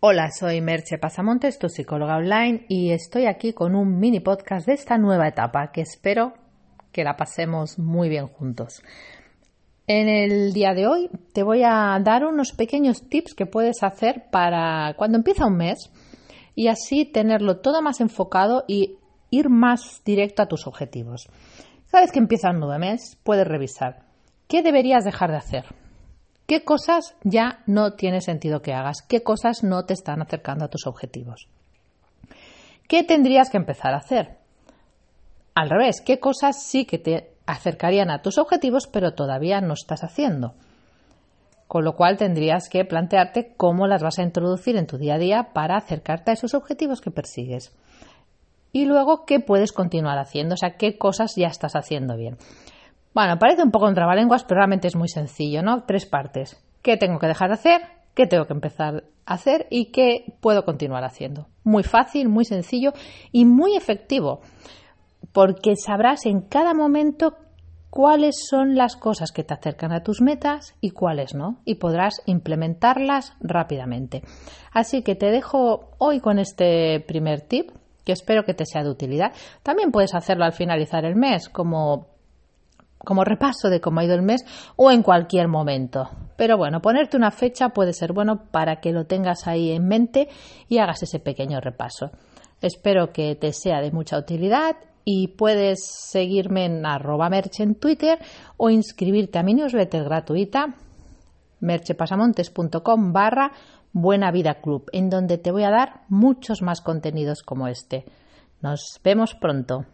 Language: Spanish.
Hola, soy Merche Pasamontes, tu psicóloga online, y estoy aquí con un mini podcast de esta nueva etapa que espero que la pasemos muy bien juntos. En el día de hoy te voy a dar unos pequeños tips que puedes hacer para cuando empieza un mes y así tenerlo todo más enfocado y ir más directo a tus objetivos. Cada vez que empieza un nuevo mes, puedes revisar qué deberías dejar de hacer, ¿Qué cosas ya no tiene sentido que hagas? ¿Qué cosas no te están acercando a tus objetivos? ¿Qué tendrías que empezar a hacer? Al revés, ¿qué cosas sí que te acercarían a tus objetivos pero todavía no estás haciendo? Con lo cual tendrías que plantearte cómo las vas a introducir en tu día a día para acercarte a esos objetivos que persigues. Y luego, ¿qué puedes continuar haciendo? O sea, ¿qué cosas ya estás haciendo bien? Bueno, parece un poco un trabalenguas, pero realmente es muy sencillo, ¿no? Tres partes. ¿Qué tengo que dejar de hacer? ¿Qué tengo que empezar a hacer? ¿Y qué puedo continuar haciendo? Muy fácil, muy sencillo y muy efectivo, porque sabrás en cada momento cuáles son las cosas que te acercan a tus metas y cuáles no, y podrás implementarlas rápidamente. Así que te dejo hoy con este primer tip, que espero que te sea de utilidad. También puedes hacerlo al finalizar el mes, como como repaso de cómo ha ido el mes o en cualquier momento. Pero bueno, ponerte una fecha puede ser bueno para que lo tengas ahí en mente y hagas ese pequeño repaso. Espero que te sea de mucha utilidad y puedes seguirme en arroba merche en Twitter o inscribirte a mi newsletter gratuita merchepasamontes.com barra Buena Vida Club, en donde te voy a dar muchos más contenidos como este. Nos vemos pronto.